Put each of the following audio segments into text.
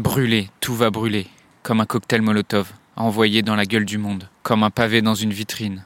Brûler, tout va brûler, comme un cocktail Molotov, envoyé dans la gueule du monde, comme un pavé dans une vitrine,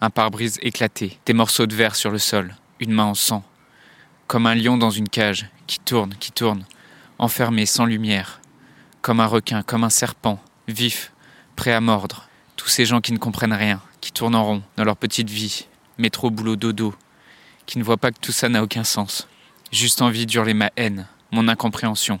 un pare-brise éclaté, des morceaux de verre sur le sol, une main en sang, comme un lion dans une cage, qui tourne, qui tourne, enfermé sans lumière, comme un requin, comme un serpent, vif, prêt à mordre, tous ces gens qui ne comprennent rien, qui tournent en rond dans leur petite vie, métro, boulot, dodo, qui ne voient pas que tout ça n'a aucun sens, juste envie d'hurler ma haine, mon incompréhension,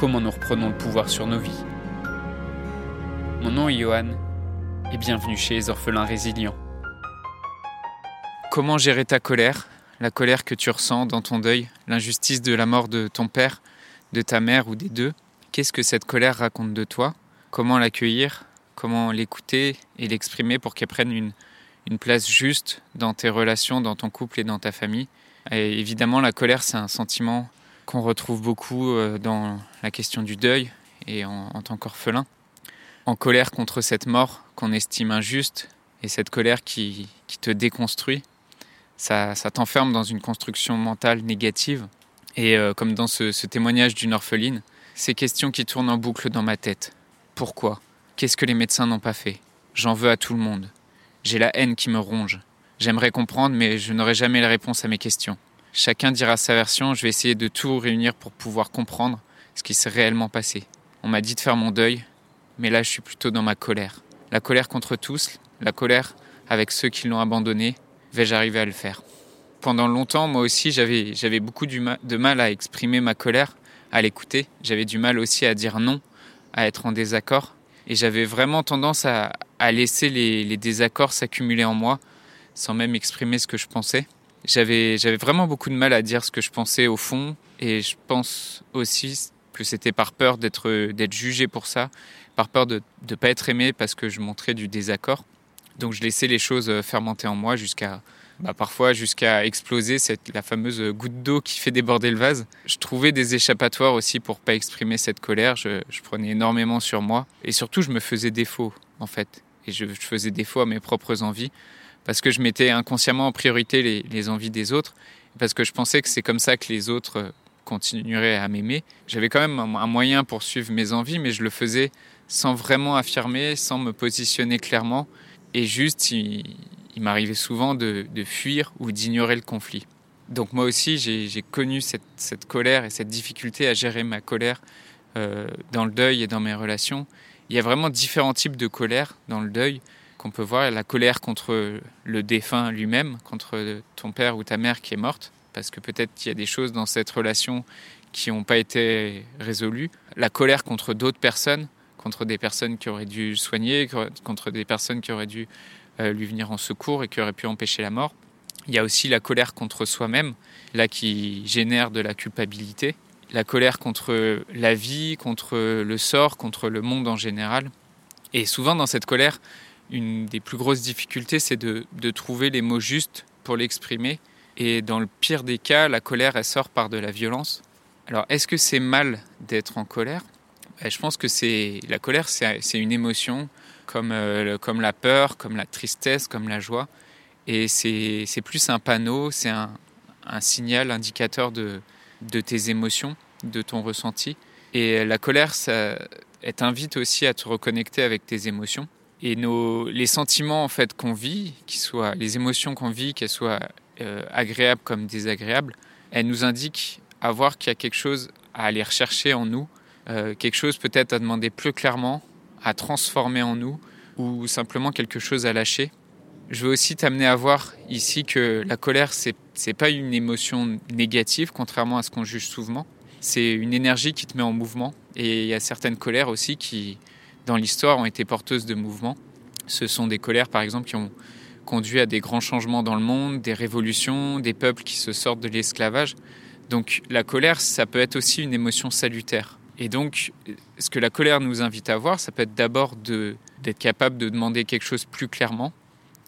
comment nous reprenons le pouvoir sur nos vies. Mon nom est Johan, et bienvenue chez les orphelins résilients. Comment gérer ta colère, la colère que tu ressens dans ton deuil, l'injustice de la mort de ton père, de ta mère ou des deux? Qu'est-ce que cette colère raconte de toi? Comment l'accueillir? Comment l'écouter et l'exprimer pour qu'elle prenne une, place juste dans tes relations, dans ton couple et dans ta famille? Évidemment, la colère, c'est un sentiment qu'on retrouve beaucoup euh, dans la question du deuil et en, tant qu'orphelin. En colère contre cette mort qu'on estime injuste et cette colère qui, te déconstruit, ça, t'enferme dans une construction mentale négative. Et euh, comme dans ce témoignage d'une orpheline, ces questions qui tournent en boucle dans ma tête. Pourquoi? Qu'est-ce que les médecins n'ont pas fait? J'en veux à tout le monde. J'ai la haine qui me ronge. J'aimerais comprendre, mais je n'aurai jamais la réponse à mes questions. Chacun dira sa version, je vais essayer de tout réunir pour pouvoir comprendre ce qui s'est réellement passé. On m'a dit de faire mon deuil, mais là je suis plutôt dans ma colère. La colère contre tous, la colère avec ceux qui l'ont abandonné, vais-je arriver à le faire? Pendant longtemps, moi aussi, j'avais, j'avais beaucoup de mal à exprimer ma colère, à l'écouter. J'avais du mal aussi à dire non, à être en désaccord. Et j'avais vraiment tendance à, à laisser les, les désaccords s'accumuler en moi, sans même exprimer ce que je pensais j'avais vraiment beaucoup de mal à dire ce que je pensais au fond et je pense aussi que c'était par peur d'être jugé pour ça, par peur de ne pas être aimé parce que je montrais du désaccord. Donc je laissais les choses fermenter en moi jusqu'à bah, parfois jusqu'à exploser cette la fameuse goutte d'eau qui fait déborder le vase. Je trouvais des échappatoires aussi pour pas exprimer cette colère. Je, je prenais énormément sur moi et surtout je me faisais défaut en fait et je faisais défaut à mes propres envies parce que je mettais inconsciemment en priorité les, envies des autres, parce que je pensais que c'est comme ça que les autres continueraient à m'aimer. J'avais quand même un moyen pour suivre mes envies, mais je le faisais sans vraiment affirmer, sans me positionner clairement, et juste, il, m'arrivait souvent de, fuir ou d'ignorer le conflit. Donc moi aussi, j'ai connu cette, cette, colère et cette difficulté à gérer ma colère euh, dans le deuil et dans mes relations. Il y a vraiment différents types de colère dans le deuil qu'on peut voir, la colère contre le défunt lui-même, contre ton père ou ta mère qui est morte, parce que peut-être qu'il y a des choses dans cette relation qui n'ont pas été résolues. La colère contre d'autres personnes, contre des personnes qui auraient dû soigner, contre des personnes qui auraient dû euh, lui venir en secours et qui auraient pu empêcher la mort. Il y a aussi la colère contre soi-même, là qui génère de la culpabilité. La colère contre la vie, contre le sort, contre le monde en général. Et souvent dans cette colère, une des plus grosses difficultés, c'est de, trouver les mots justes pour l'exprimer. Et dans le pire des cas, la colère, elle sort par de la violence. Alors, est-ce que c'est mal d'être en colère? Ben, Je pense que c'est la colère, c'est une émotion comme, euh, comme la peur, comme la tristesse, comme la joie. Et c'est plus un panneau, c'est un, un, signal indicateur de, de tes émotions, de ton ressenti. Et la colère, ça, elle t'invite aussi à te reconnecter avec tes émotions et nos, les sentiments en fait qu'on vit, qui soient les émotions qu'on vit, qu'elles soient euh, agréables comme désagréables, elles nous indiquent à voir qu'il y a quelque chose à aller rechercher en nous, euh, quelque chose peut-être à demander plus clairement, à transformer en nous, ou simplement quelque chose à lâcher. Je veux aussi t'amener à voir ici que la colère, c'est c'est pas une émotion négative, contrairement à ce qu'on juge souvent. C'est une énergie qui te met en mouvement. Et il y a certaines colères aussi qui, dans l'histoire ont été porteuses de mouvements. Ce sont des colères, par exemple, qui ont conduit à des grands changements dans le monde, des révolutions, des peuples qui se sortent de l'esclavage. Donc la colère, ça peut être aussi une émotion salutaire. Et donc, ce que la colère nous invite à voir, ça peut être d'abord d'être capable de demander quelque chose plus clairement.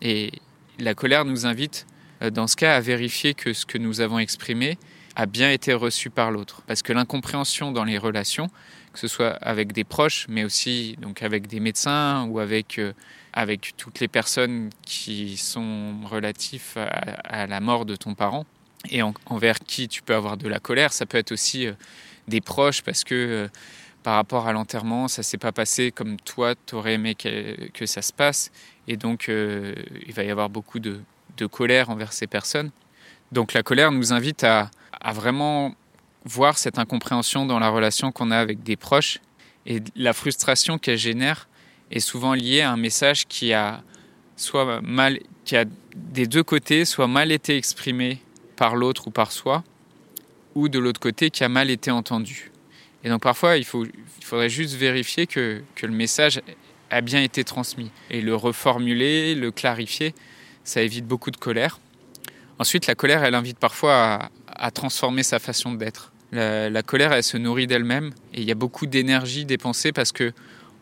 Et la colère nous invite, euh, dans ce cas, à vérifier que ce que nous avons exprimé a bien été reçu par l'autre. Parce que l'incompréhension dans les relations, que ce soit avec des proches, mais aussi donc avec des médecins ou avec, euh, avec toutes les personnes qui sont relatives à, la mort de ton parent et envers qui tu peux avoir de la colère. Ça peut être aussi euh, des proches parce que euh, par rapport à l'enterrement, ça s'est pas passé comme toi, tu aurais aimé que, que, ça se passe. Et donc, il va y avoir beaucoup de, de colère envers ces personnes. Donc la colère nous invite à, vraiment voir cette incompréhension dans la relation qu'on a avec des proches et la frustration qu'elle génère est souvent liée à un message qui a soit mal, qui a des deux côtés, soit mal été exprimé par l'autre ou par soi, ou de l'autre côté qui a mal été entendu. Et donc parfois, il, faut, il faudrait juste vérifier que, que le message a bien été transmis et le reformuler, le clarifier, ça évite beaucoup de colère. Ensuite, la colère, elle invite parfois à, transformer sa façon d'être. La, colère, elle se nourrit d'elle-même et il y a beaucoup d'énergie dépensée parce que,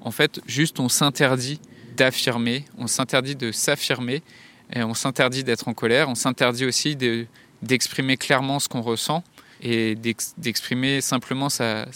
en fait, juste on s'interdit d'affirmer, on s'interdit de s'affirmer, et on s'interdit d'être en colère, on s'interdit aussi d'exprimer clairement ce qu'on ressent et d'exprimer simplement sa,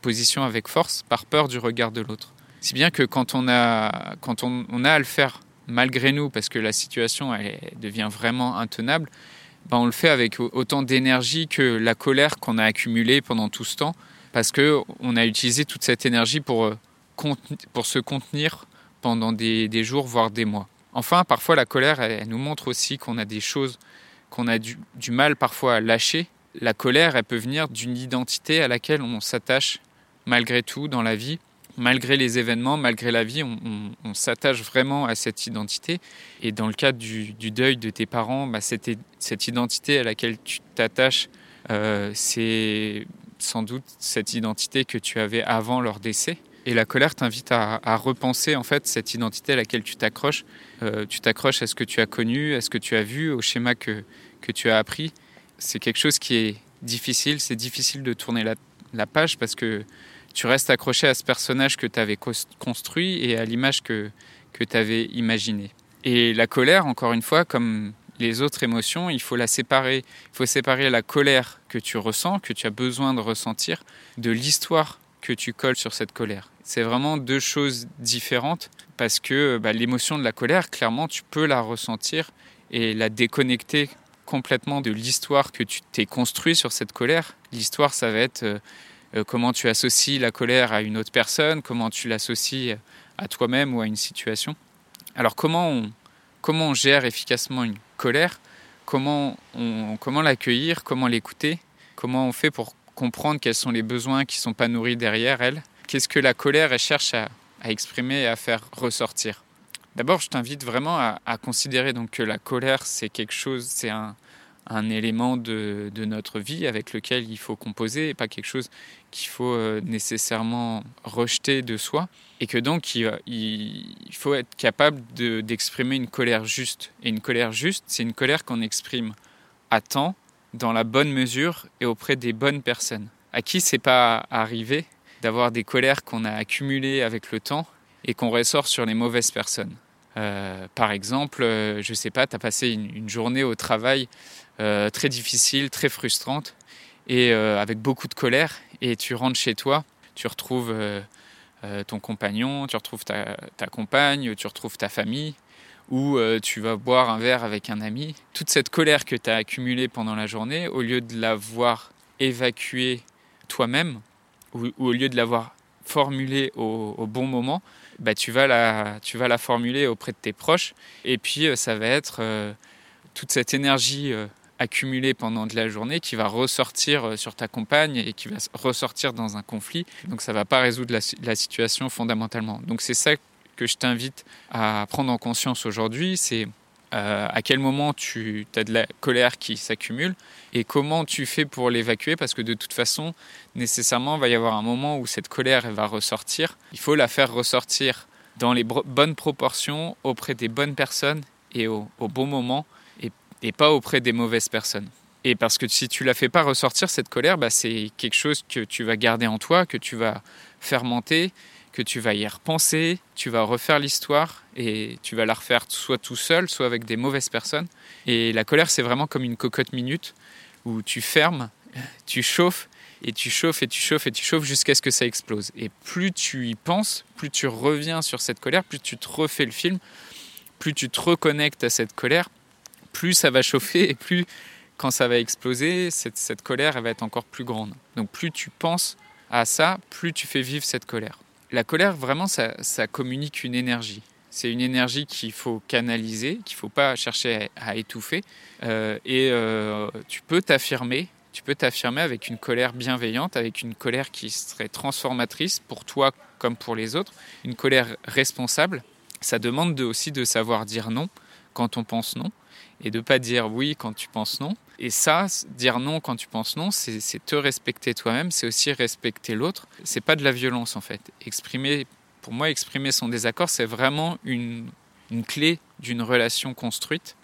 position avec force par peur du regard de l'autre. Si bien que quand on a, quand on a à le faire malgré nous, parce que la situation elle, devient vraiment intenable, ben, on le fait avec autant d'énergie que la colère qu'on a accumulée pendant tout ce temps, parce qu'on a utilisé toute cette énergie pour, euh, pour se contenir pendant des, jours, voire des mois. Enfin, parfois, la colère, elle, nous montre aussi qu'on a des choses qu'on a du, du mal parfois à lâcher. La colère, elle peut venir d'une identité à laquelle on s'attache malgré tout dans la vie malgré les événements, malgré la vie, on, s'attache vraiment à cette identité. Et dans le cadre du, deuil de tes parents, bah, cette, identité à laquelle tu t'attaches, euh, c'est sans doute cette identité que tu avais avant leur décès. Et la colère t'invite à, repenser en fait cette identité à laquelle tu t'accroches. Euh, tu t'accroches à ce que tu as connu, à ce que tu as vu, au schéma que, tu as appris. C'est quelque chose qui est difficile. C'est difficile de tourner la page parce que tu restes accroché à ce personnage que tu avais construit et à l'image que, que tu avais imaginée. Et la colère, encore une fois, comme les autres émotions, il faut la séparer. Il faut séparer la colère que tu ressens, que tu as besoin de ressentir, de l'histoire que tu colles sur cette colère. C'est vraiment deux choses différentes parce que bah, l'émotion de la colère, clairement, tu peux la ressentir et la déconnecter complètement de l'histoire que tu t'es construit sur cette colère. L'histoire, ça va être euh, comment tu associes la colère à une autre personne, comment tu l'associes à toi-même ou à une situation? Alors comment on, comment on gère efficacement une colère? Comment, comment l'accueillir? Comment l'écouter? Comment on fait pour comprendre quels sont les besoins qui ne sont pas nourris derrière elle? Qu'est-ce que la colère elle cherche à, exprimer et à faire ressortir? D'abord, je t'invite vraiment à, à, considérer donc que la colère, c'est quelque chose, c'est un, un élément de, notre vie avec lequel il faut composer et pas quelque chose qu'il faut euh, nécessairement rejeter de soi. Et que donc il, faut être capable d'exprimer une colère juste. Et une colère juste, c'est une colère qu'on exprime à temps, dans la bonne mesure et auprès des bonnes personnes. À qui c'est pas arrivé d'avoir des colères qu'on a accumulées avec le temps et qu'on ressort sur les mauvaises personnes? Euh, par exemple, euh, je sais pas, tu as passé une, journée au travail euh, très difficile, très frustrante, et euh, avec beaucoup de colère. Et tu rentres chez toi, tu retrouves euh, ton compagnon, tu retrouves ta, compagne, tu retrouves ta famille, ou tu vas boire un verre avec un ami. Toute cette colère que tu as accumulée pendant la journée, au lieu de l'avoir évacuée toi-même, ou, au lieu de l'avoir formulée au, bon moment, bah, tu, vas la, tu vas la formuler auprès de tes proches. Et puis, ça va être toute cette énergie accumulé pendant de la journée qui va ressortir euh, sur ta compagne et qui va ressortir dans un conflit. Donc ça va pas résoudre la, situation fondamentalement. Donc c'est ça que je t'invite à prendre en conscience aujourd'hui, c'est euh, à quel moment tu as de la colère qui s'accumule et comment tu fais pour l'évacuer parce que de toute façon, nécessairement, il va y avoir un moment où cette colère va ressortir. Il faut la faire ressortir dans les bonnes proportions auprès des bonnes personnes et au bon moment et pas auprès des mauvaises personnes. Et parce que si tu la fais pas ressortir, cette colère, bah, c'est quelque chose que tu vas garder en toi, que tu vas fermenter, que tu vas y repenser, tu vas refaire l'histoire et tu vas la refaire soit tout seul, soit avec des mauvaises personnes. Et la colère, c'est vraiment comme une cocotte minute où tu fermes, tu chauffes et tu chauffes et tu chauffes et tu chauffes jusqu'à ce que ça explose. Et plus tu y penses, plus tu reviens sur cette colère, plus tu te refais le film, plus tu te reconnectes à cette colère, plus ça va chauffer et plus quand ça va exploser, cette, colère va être encore plus grande. Donc plus tu penses à ça, plus tu fais vivre cette colère. La colère, vraiment, ça, ça communique une énergie. C'est une énergie qu'il faut canaliser, qu'il ne faut pas chercher à, étouffer. Euh, et euh, tu peux t'affirmer, tu peux t'affirmer avec une colère bienveillante, avec une colère qui serait transformatrice pour toi comme pour les autres, une colère responsable. Ça demande de, aussi de savoir dire non quand on pense non et de pas dire oui quand tu penses non. Et ça, dire non quand tu penses non, c'est te respecter toi-même, c'est aussi respecter l'autre. C'est pas de la violence en fait. Exprimer, pour moi, exprimer son désaccord, c'est vraiment une, une clé d'une relation construite.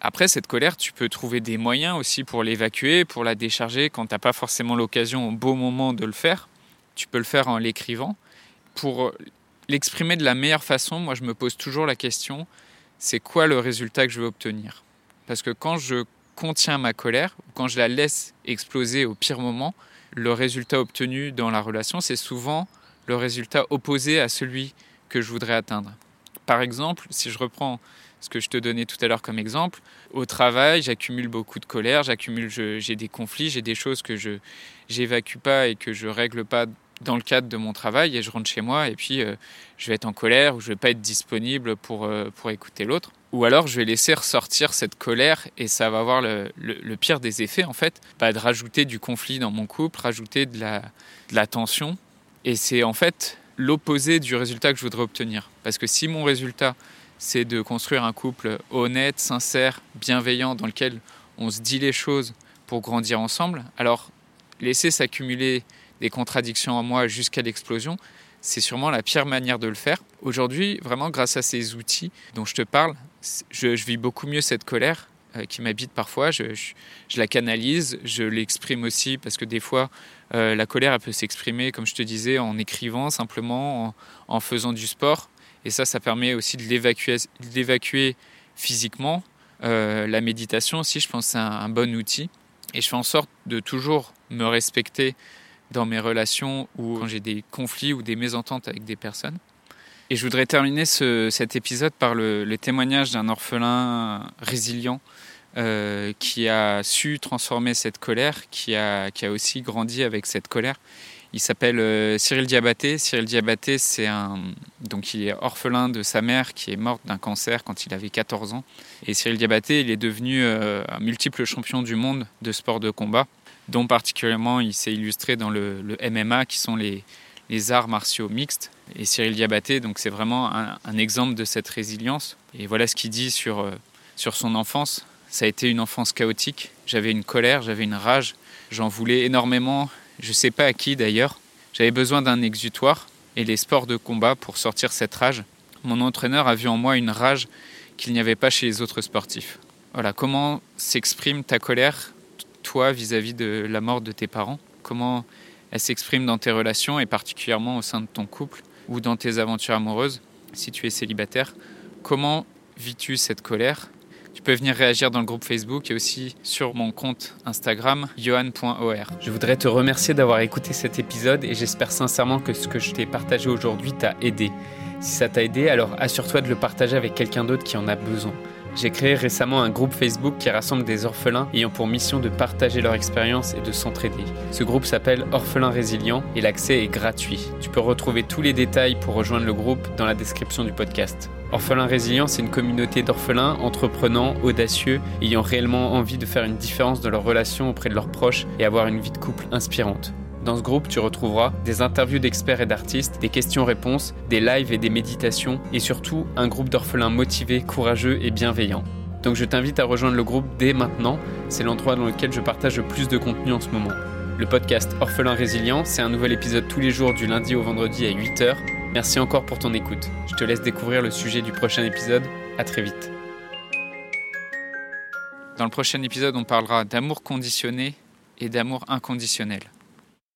Après, cette colère, tu peux trouver des moyens aussi pour l'évacuer, pour la décharger quand tu n'as pas forcément l'occasion au beau moment de le faire. Tu peux le faire en l'écrivant. Pour l'exprimer de la meilleure façon, moi, je me pose toujours la question, c'est quoi le résultat que je veux obtenir? Parce que quand je contiens ma colère, quand je la laisse exploser au pire moment, le résultat obtenu dans la relation, c'est souvent le résultat opposé à celui que je voudrais atteindre. Par exemple, si je reprends ce que je te donnais tout à l'heure comme exemple, au travail, j'accumule beaucoup de colère, j'accumule, j'ai des conflits, j'ai des choses que je j'évacue pas et que je règle pas dans le cadre de mon travail et je rentre chez moi et puis euh, je vais être en colère ou je vais pas être disponible pour, euh, pour écouter l'autre. Ou alors je vais laisser ressortir cette colère et ça va avoir le, le, pire des effets en fait, de rajouter du conflit dans mon couple, rajouter de la, de la tension. Et c'est en fait l'opposé du résultat que je voudrais obtenir. Parce que si mon résultat c'est de construire un couple honnête, sincère, bienveillant, dans lequel on se dit les choses pour grandir ensemble, alors laisser s'accumuler des contradictions en moi jusqu'à l'explosion, c'est sûrement la pire manière de le faire. Aujourd'hui, vraiment grâce à ces outils dont je te parle, je, vis beaucoup mieux cette colère euh, qui m'habite parfois. Je, la canalise, je l'exprime aussi parce que des fois, euh, la colère, elle peut s'exprimer, comme je te disais, en écrivant simplement, en, faisant du sport. Et ça, ça permet aussi de l'évacuer physiquement. Euh, la méditation aussi, je pense, c'est un, un bon outil. Et je fais en sorte de toujours me respecter dans mes relations ou quand j'ai des conflits ou des mésententes avec des personnes. Et je voudrais terminer ce, cet épisode par le, le témoignage d'un orphelin résilient euh, qui a su transformer cette colère, qui a, qui a aussi grandi avec cette colère. Il s'appelle euh, Cyril Diabaté. Cyril Diabaté, c'est un donc il est orphelin de sa mère qui est morte d'un cancer quand il avait 14 ans. Et Cyril Diabaté, il est devenu euh, un multiple champion du monde de sport de combat dont particulièrement il s'est illustré dans le, MMA, qui sont les, les, arts martiaux mixtes. Et Cyril Diabaté, donc c'est vraiment un, exemple de cette résilience. Et voilà ce qu'il dit sur, euh, sur son enfance. Ça a été une enfance chaotique. J'avais une colère, j'avais une rage. J'en voulais énormément. Je ne sais pas à qui d'ailleurs. J'avais besoin d'un exutoire et les sports de combat pour sortir cette rage. Mon entraîneur a vu en moi une rage qu'il n'y avait pas chez les autres sportifs. Voilà, comment s'exprime ta colère toi vis-à-vis de la mort de tes parents? Comment elle s'exprime dans tes relations et particulièrement au sein de ton couple ou dans tes aventures amoureuses si tu es célibataire? Comment vis-tu cette colère peux venir réagir dans le groupe Facebook et aussi sur mon compte Instagram, johan.or. Je voudrais te remercier d'avoir écouté cet épisode et j'espère sincèrement que ce que je t'ai partagé aujourd'hui t'a aidé. Si ça t'a aidé, alors assure-toi de le partager avec quelqu'un d'autre qui en a besoin. J'ai créé récemment un groupe Facebook qui rassemble des orphelins ayant pour mission de partager leur expérience et de s'entraider. Ce groupe s'appelle Orphelins Résilients et l'accès est gratuit. Tu peux retrouver tous les détails pour rejoindre le groupe dans la description du podcast. Orphelins Résilients, c'est une communauté d'orphelins entreprenants, audacieux, ayant réellement envie de faire une différence dans leurs relations auprès de leurs proches et avoir une vie de couple inspirante. Dans ce groupe, tu retrouveras des interviews d'experts et d'artistes, des questions-réponses, des lives et des méditations, et surtout un groupe d'orphelins motivés, courageux et bienveillants. Donc je t'invite à rejoindre le groupe dès maintenant, c'est l'endroit dans lequel je partage le plus de contenu en ce moment. Le podcast Orphelin Résilient, c'est un nouvel épisode tous les jours du lundi au vendredi à 8h. Merci encore pour ton écoute. Je te laisse découvrir le sujet du prochain épisode. À très vite. Dans le prochain épisode, on parlera d'amour conditionné et d'amour inconditionnel.